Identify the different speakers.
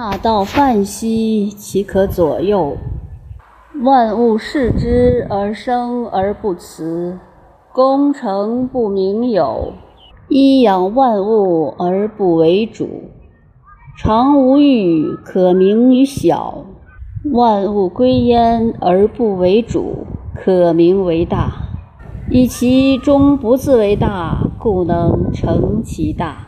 Speaker 1: 大道泛兮其可左右。万物恃之而生而不辞功成不名有。一养万物而不为主常无欲可名于小。万物归焉而不为主可名为大。以其终不自为大故能成其大。